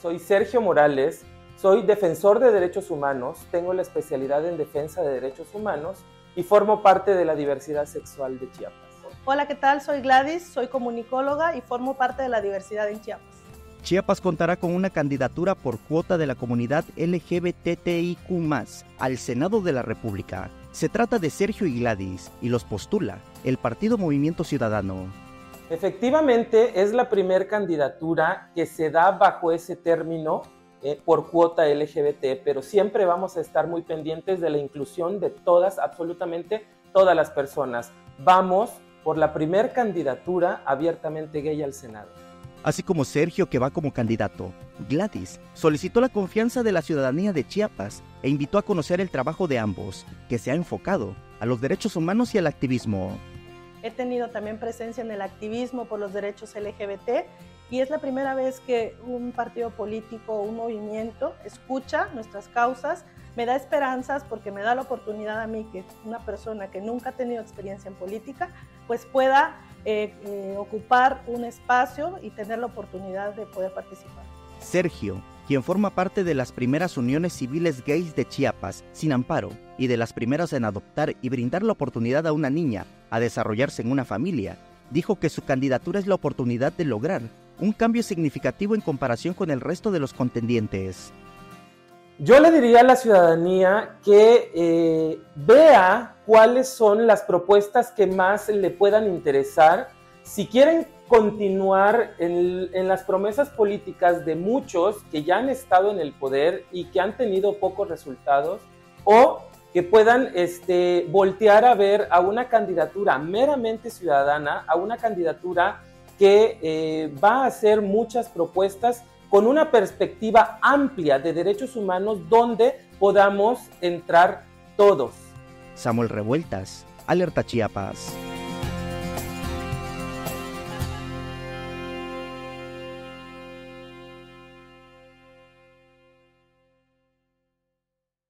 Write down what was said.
soy Sergio Morales, soy defensor de derechos humanos, tengo la especialidad en defensa de derechos humanos y formo parte de la diversidad sexual de Chiapas. Hola, ¿qué tal? Soy Gladys, soy comunicóloga y formo parte de la diversidad en Chiapas. Chiapas contará con una candidatura por cuota de la comunidad LGBTIQ al Senado de la República. Se trata de Sergio y Gladys y los postula el Partido Movimiento Ciudadano. Efectivamente, es la primera candidatura que se da bajo ese término eh, por cuota LGBT, pero siempre vamos a estar muy pendientes de la inclusión de todas, absolutamente todas las personas. Vamos por la primera candidatura abiertamente gay al Senado. Así como Sergio, que va como candidato, Gladys solicitó la confianza de la ciudadanía de Chiapas e invitó a conocer el trabajo de ambos, que se ha enfocado a los derechos humanos y al activismo. He tenido también presencia en el activismo por los derechos LGBT y es la primera vez que un partido político o un movimiento escucha nuestras causas, me da esperanzas porque me da la oportunidad a mí, que una persona que nunca ha tenido experiencia en política, pues pueda eh, eh, ocupar un espacio y tener la oportunidad de poder participar. Sergio, quien forma parte de las primeras uniones civiles gays de Chiapas, sin amparo, y de las primeras en adoptar y brindar la oportunidad a una niña a desarrollarse en una familia, dijo que su candidatura es la oportunidad de lograr un cambio significativo en comparación con el resto de los contendientes. Yo le diría a la ciudadanía que eh, vea cuáles son las propuestas que más le puedan interesar. Si quieren continuar en, las promesas políticas de muchos que ya han estado en el poder y que han tenido pocos resultados, o que puedan este, voltear a ver a una candidatura meramente ciudadana, a una candidatura que eh, va a hacer muchas propuestas con una perspectiva amplia de derechos humanos donde podamos entrar todos. Samuel Revueltas, Alerta Chiapas.